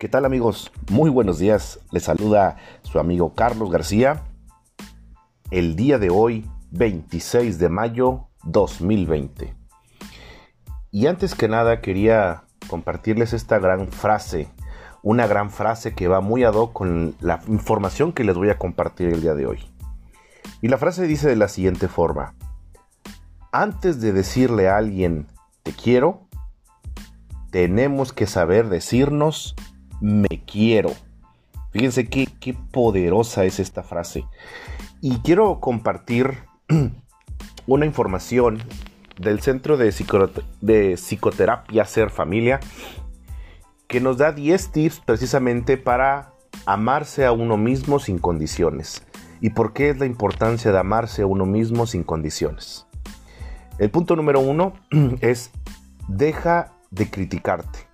¿Qué tal amigos? Muy buenos días. Les saluda su amigo Carlos García. El día de hoy, 26 de mayo 2020. Y antes que nada quería compartirles esta gran frase. Una gran frase que va muy ad hoc con la información que les voy a compartir el día de hoy. Y la frase dice de la siguiente forma. Antes de decirle a alguien te quiero, tenemos que saber decirnos me quiero. Fíjense qué, poderosa es esta frase. Y quiero compartir una información del Centro de, de, Psicoterapia Ser Familia que nos da 10 tips precisamente para amarse a uno mismo sin condiciones. ¿Y por qué es la importancia de amarse a uno mismo sin condiciones? El punto número uno es deja de criticarte.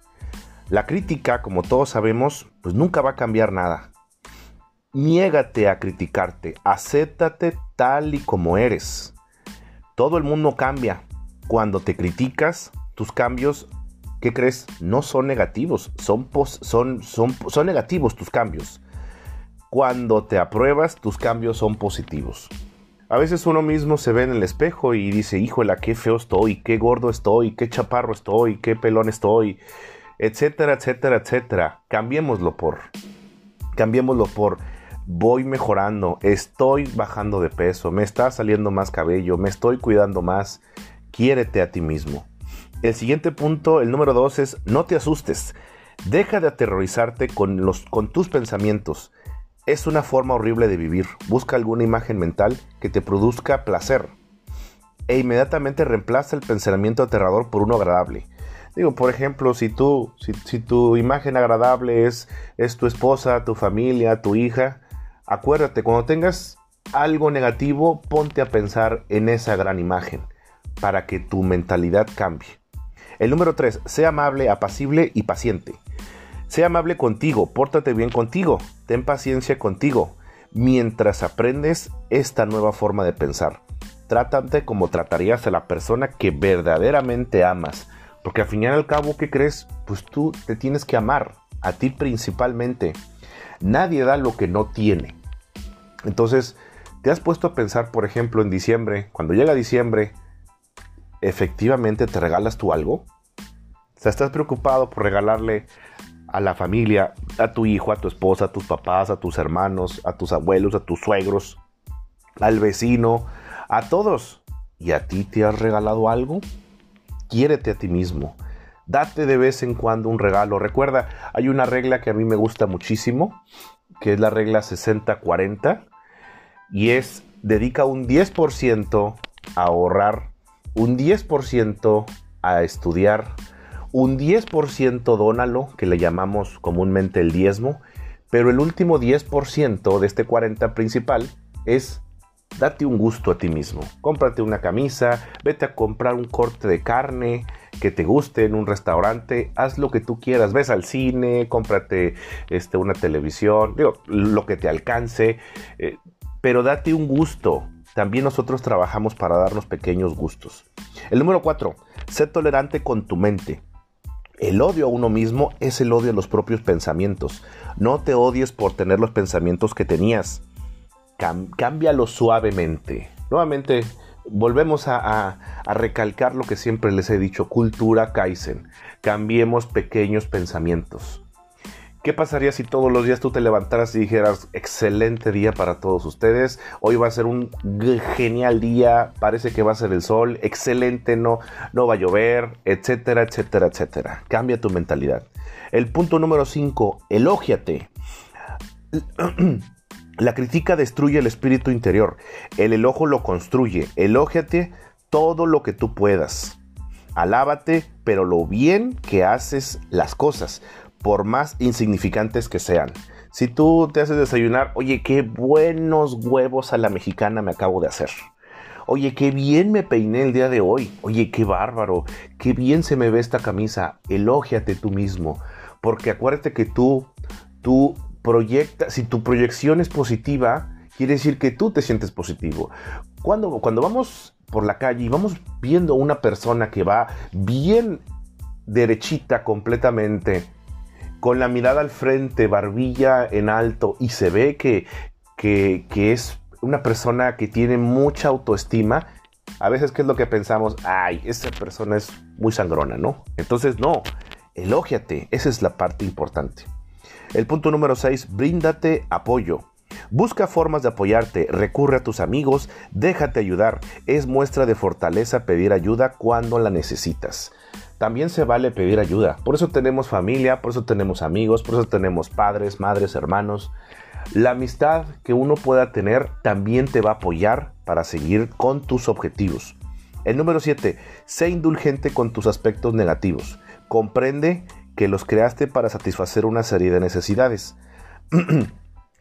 La crítica, como todos sabemos, pues nunca va a cambiar nada. Niégate a criticarte, acéptate tal y como eres. Todo el mundo cambia. Cuando te criticas, tus cambios, ¿qué crees? No son negativos, son, son, son, son negativos tus cambios. Cuando te apruebas, tus cambios son positivos. A veces uno mismo se ve en el espejo y dice, híjole, qué feo estoy, qué gordo estoy, qué chaparro estoy, qué pelón estoy etcétera, etcétera, etcétera. Cambiémoslo por, cambiémoslo por, voy mejorando, estoy bajando de peso, me está saliendo más cabello, me estoy cuidando más, quiérete a ti mismo. El siguiente punto, el número dos, es no te asustes. Deja de aterrorizarte con, los, con tus pensamientos. Es una forma horrible de vivir. Busca alguna imagen mental que te produzca placer. E inmediatamente reemplaza el pensamiento aterrador por uno agradable. Digo, por ejemplo, si tú, si, tu imagen agradable es, es tu esposa, tu familia, tu hija, acuérdate, cuando tengas algo negativo, ponte a pensar en esa gran imagen para que tu mentalidad cambie. El número 3, sea amable, apacible y paciente. Sea amable contigo, pórtate bien contigo, ten paciencia contigo, mientras aprendes esta nueva forma de pensar. Trátate como tratarías a la persona que verdaderamente amas porque al fin y al cabo, ¿qué crees? Pues tú te tienes que amar, a ti principalmente. Nadie da lo que no tiene. Entonces, ¿te has puesto a pensar, por ejemplo, en diciembre? Cuando llega diciembre, ¿efectivamente te regalas tú algo? O sea, ¿estás preocupado por regalarle a la familia, a tu hijo, a tu esposa, a tus papás, a tus hermanos, a tus abuelos, a tus suegros, al vecino, a todos? ¿Y a ti te has regalado algo? Quiérete a ti mismo. Date de vez en cuando un regalo. Recuerda, hay una regla que a mí me gusta muchísimo, que es la regla 60-40, y es dedica un 10% a ahorrar, un 10% a estudiar, un 10% dónalo, que le llamamos comúnmente el diezmo, pero el último 10% de este 40 principal es date un gusto a ti mismo. Cómprate una camisa, vete a comprar un corte de carne que te guste en un restaurante, haz lo que tú quieras, ves al cine, cómprate este, una televisión, digo, lo que te alcance, eh, pero date un gusto. También nosotros trabajamos para darnos pequeños gustos. El número 4, sé tolerante con tu mente. El odio a uno mismo es el odio a los propios pensamientos. No te odies por tener los pensamientos que tenías cámbialo suavemente. Nuevamente, volvemos a, recalcar lo que siempre les he dicho, cultura Kaizen. Cambiemos pequeños pensamientos. ¿Qué pasaría si todos los días tú te levantaras y dijeras, excelente día para todos ustedes, hoy va a ser un genial día, parece que va a ser el sol, excelente, no, no va a llover, etcétera, etcétera, etcétera. Cambia tu mentalidad. El punto número 5, elógiate. La crítica destruye el espíritu interior, el elojo lo construye. Elógiate todo lo que tú puedas. Alábate, pero lo bien que haces las cosas, por más insignificantes que sean. Si tú te haces desayunar, oye, qué buenos huevos a la mexicana me acabo de hacer. Oye, qué bien me peiné el día de hoy. Oye, qué bárbaro. Qué bien se me ve esta camisa. Elógiate tú mismo. Porque acuérdate que tú, tú proyecta, si tu proyección es positiva, quiere decir que tú te sientes positivo. Cuando, cuando vamos por la calle y vamos viendo una persona que va bien derechita completamente, con la mirada al frente, barbilla en alto y se ve que, que, que es una persona que tiene mucha autoestima, a veces, ¿qué es lo que pensamos? Ay, esa persona es muy sangrona, ¿no? Entonces, no, elógiate, esa es la parte importante. El punto número 6, bríndate apoyo. Busca formas de apoyarte, recurre a tus amigos, déjate ayudar. Es muestra de fortaleza pedir ayuda cuando la necesitas. También se vale pedir ayuda. Por eso tenemos familia, por eso tenemos amigos, por eso tenemos padres, madres, hermanos. La amistad que uno pueda tener también te va a apoyar para seguir con tus objetivos. El número 7. Sé indulgente con tus aspectos negativos. Comprende que los creaste para satisfacer una serie de necesidades.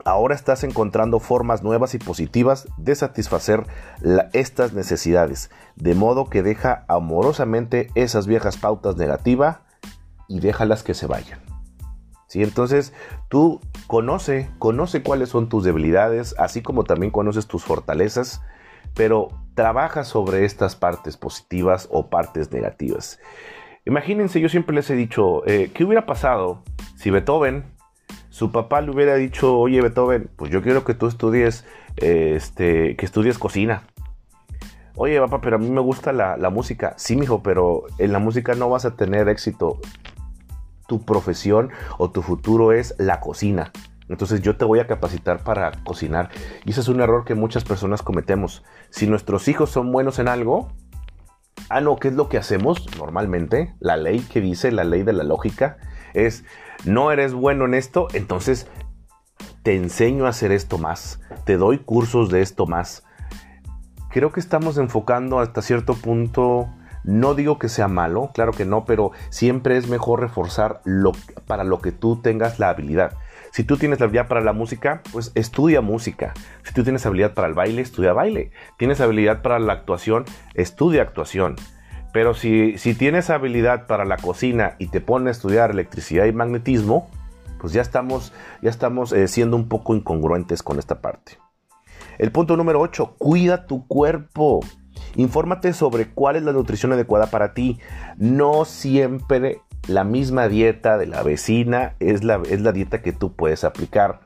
Ahora estás encontrando formas nuevas y positivas de satisfacer estas necesidades, de modo que deja amorosamente esas viejas pautas negativas y déjalas que se vayan. ¿Sí? Entonces, tú conoce, conoce cuáles son tus debilidades, así como también conoces tus fortalezas, pero trabaja sobre estas partes positivas o partes negativas. Imagínense, yo siempre les he dicho, eh, ¿qué hubiera pasado si Beethoven, su papá le hubiera dicho, oye Beethoven, pues yo quiero que tú estudies, eh, este, que estudies cocina? Oye papá, pero a mí me gusta la, música. Sí, mijo, pero en la música no vas a tener éxito tu profesión o tu futuro es la cocina. Entonces yo te voy a capacitar para cocinar. Y ese es un error que muchas personas cometemos. Si nuestros hijos son buenos en algo, ah, no, ¿qué es lo que hacemos normalmente? La ley que dice, la ley de la lógica, es, no eres bueno en esto, entonces te enseño a hacer esto más, te doy cursos de esto más. Creo que estamos enfocando hasta cierto punto no digo que sea malo, claro que no, pero siempre es mejor reforzar lo, para lo que tú tengas la habilidad. Si tú tienes la habilidad para la música, pues estudia música. Si tú tienes habilidad para el baile, estudia baile. Tienes habilidad para la actuación, estudia actuación. Pero si, si tienes habilidad para la cocina y te pones a estudiar electricidad y magnetismo, pues ya estamos, ya estamos eh, siendo un poco incongruentes con esta parte. El punto número 8, cuida tu cuerpo. Infórmate sobre cuál es la nutrición adecuada para ti. No siempre la misma dieta de la vecina es la, es la dieta que tú puedes aplicar.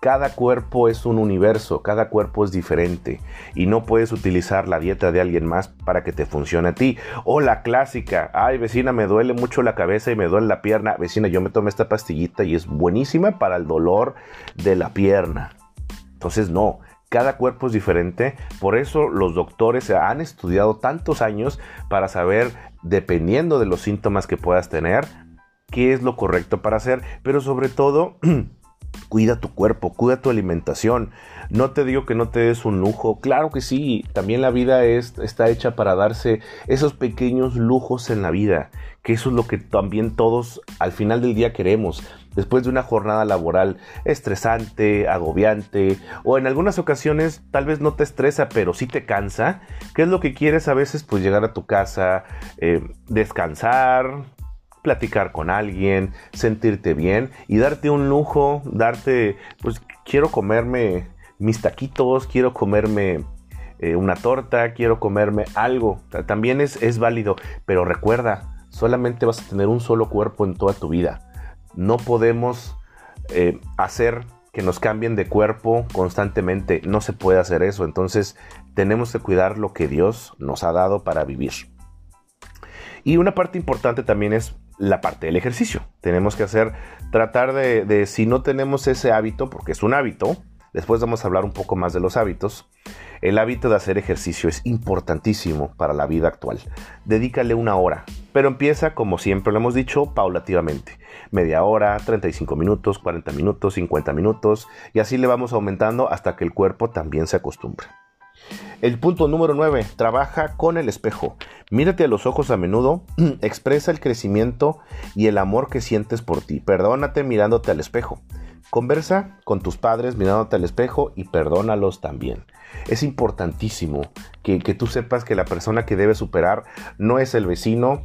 Cada cuerpo es un universo, cada cuerpo es diferente y no puedes utilizar la dieta de alguien más para que te funcione a ti. O la clásica, ay vecina, me duele mucho la cabeza y me duele la pierna. Vecina, yo me tomé esta pastillita y es buenísima para el dolor de la pierna. Entonces no, cada cuerpo es diferente, por eso los doctores han estudiado tantos años para saber, dependiendo de los síntomas que puedas tener, qué es lo correcto para hacer, pero sobre todo... cuida tu cuerpo, cuida tu alimentación. No te digo que no te des un lujo, claro que sí, también la vida es, está hecha para darse esos pequeños lujos en la vida, que eso es lo que también todos al final del día queremos, después de una jornada laboral estresante, agobiante, o en algunas ocasiones tal vez no te estresa, pero sí te cansa, ¿qué es lo que quieres a veces? Pues llegar a tu casa, eh, descansar, platicar con alguien, sentirte bien y darte un lujo, darte, pues quiero comerme mis taquitos, quiero comerme eh, una torta, quiero comerme algo. También es, es válido, pero recuerda, solamente vas a tener un solo cuerpo en toda tu vida no podemos eh, hacer que nos cambien de cuerpo constantemente. No se puede hacer eso. Entonces tenemos que cuidar lo que Dios nos ha dado para vivir. Y una parte importante también es la parte del ejercicio. Tenemos que hacer, tratar de, si no tenemos ese hábito, porque es un hábito, después vamos a hablar un poco más de los hábitos, el hábito de hacer ejercicio es importantísimo para la vida actual. Dedícale una hora, pero empieza, como siempre lo hemos dicho, paulativamente. Media hora, 35 minutos, 40 minutos, 50 minutos, y así le vamos aumentando hasta que el cuerpo también se acostumbre. El punto número 9. Trabaja con el espejo. Mírate a los ojos a menudo, expresa el crecimiento y el amor que sientes por ti. Perdónate mirándote al espejo. Conversa con tus padres mirándote al espejo y perdónalos también. Es importantísimo que, tú sepas que la persona que debe superar no es el vecino,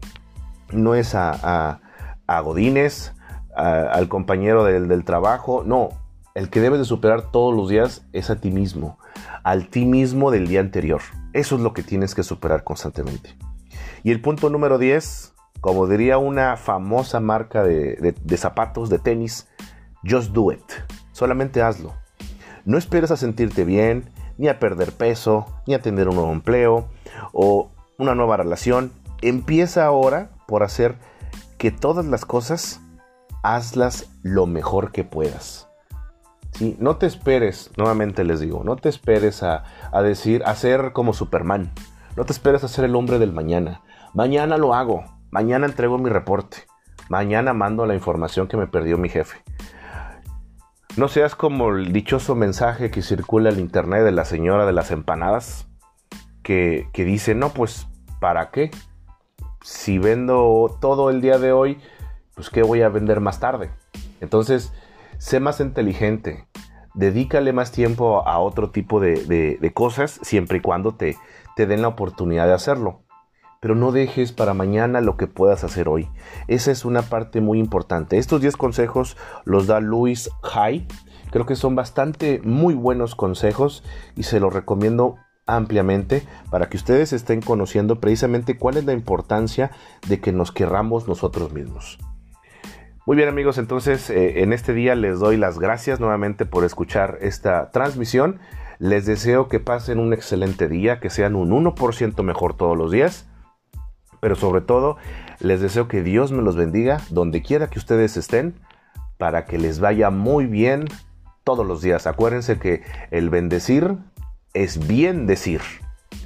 no es a, a, Godínez, al compañero del, del trabajo, no. El que debes de superar todos los días es a ti mismo, al ti mismo del día anterior. Eso es lo que tienes que superar constantemente. Y el punto número 10, Como diría una famosa marca de, zapatos, de tenis, just do it. Solamente hazlo. No esperes a sentirte bien, ni a perder peso, ni a tener un nuevo empleo o una nueva relación. Empieza ahora por hacer que todas las cosas hazlas lo mejor que puedas. ¿Sí? No te esperes, nuevamente les digo, no te esperes a, a decir, a ser como Superman. No te esperes a ser el hombre del mañana. Mañana lo hago. Mañana entrego mi reporte. Mañana mando la información que me perdió mi jefe. No seas como el dichoso mensaje que circula en internet de la señora de las empanadas, que, que dice, no, pues, ¿para qué? Si vendo todo el día de hoy, pues, ¿qué voy a vender más tarde? Entonces, sé más inteligente, dedícale más tiempo a otro tipo de, cosas, siempre y cuando te, te den la oportunidad de hacerlo pero no dejes para mañana lo que puedas hacer hoy. Esa es una parte muy importante. Estos 10 consejos los da Luis Hay. Creo que son bastante muy buenos consejos y se los recomiendo ampliamente para que ustedes estén conociendo precisamente cuál es la importancia de que nos querramos nosotros mismos. Muy bien amigos, entonces eh, en este día les doy las gracias nuevamente por escuchar esta transmisión. Les deseo que pasen un excelente día, que sean un 1% mejor todos los días pero sobre todo, les deseo que Dios me los bendiga donde quiera que ustedes estén, para que les vaya muy bien todos los días. Acuérdense que el bendecir es bien decir.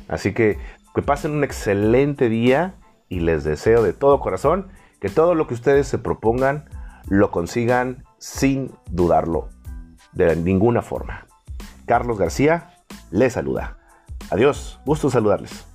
Así que que pasen un excelente día y les deseo de todo corazón que todo lo que ustedes se propongan lo consigan sin dudarlo de ninguna forma. Carlos García les saluda. Adiós, gusto saludarles.